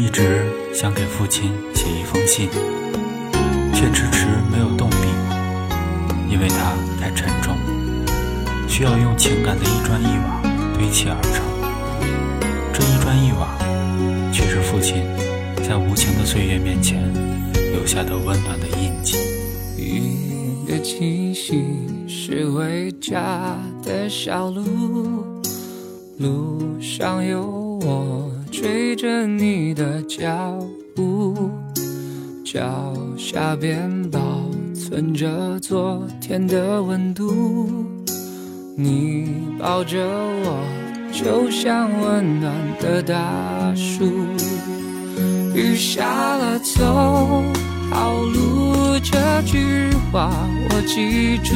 一直想给父亲写一封信，却迟迟没有动笔，因为它太沉重，需要用情感的一砖一瓦堆砌而成。这一砖一瓦，却是父亲在无情的岁月面前留下的温暖的印记。一个气息是回家的小路，路上有我。追着你的脚步，脚下边保存着昨天的温度。你抱着我，就像温暖的大树。雨下了，走好路，这句话我记住。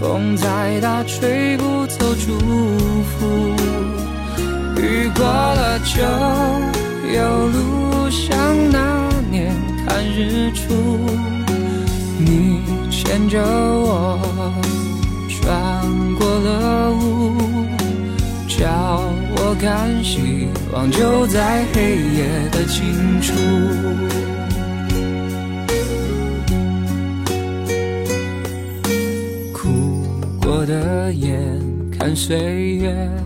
风再大，吹不走祝福。雨过了就有路，像那年看日出，你牵着我穿过了雾，叫我看希望就在黑夜的尽处。哭过的眼，看岁月。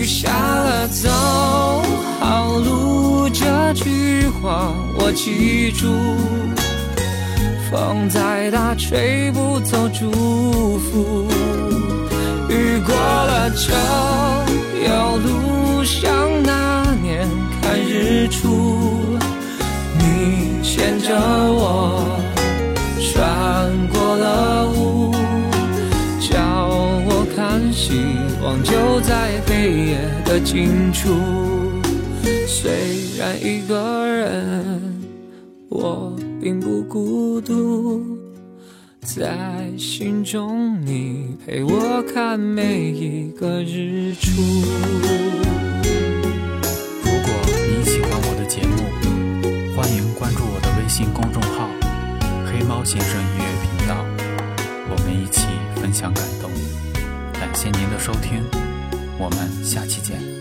雨下了，走好路，这句话我记住。风再大，吹不走祝福。雨过了就有路，像那年看日出。你牵着我，就在黑夜的尽处，虽然一个人，我并不孤独，在心中你陪我看每一个日出。如果你喜欢我的节目，欢迎关注我的微信公众号“黑猫先生音乐频道”，我们一起分享感动。感谢您的收听，我们下期见。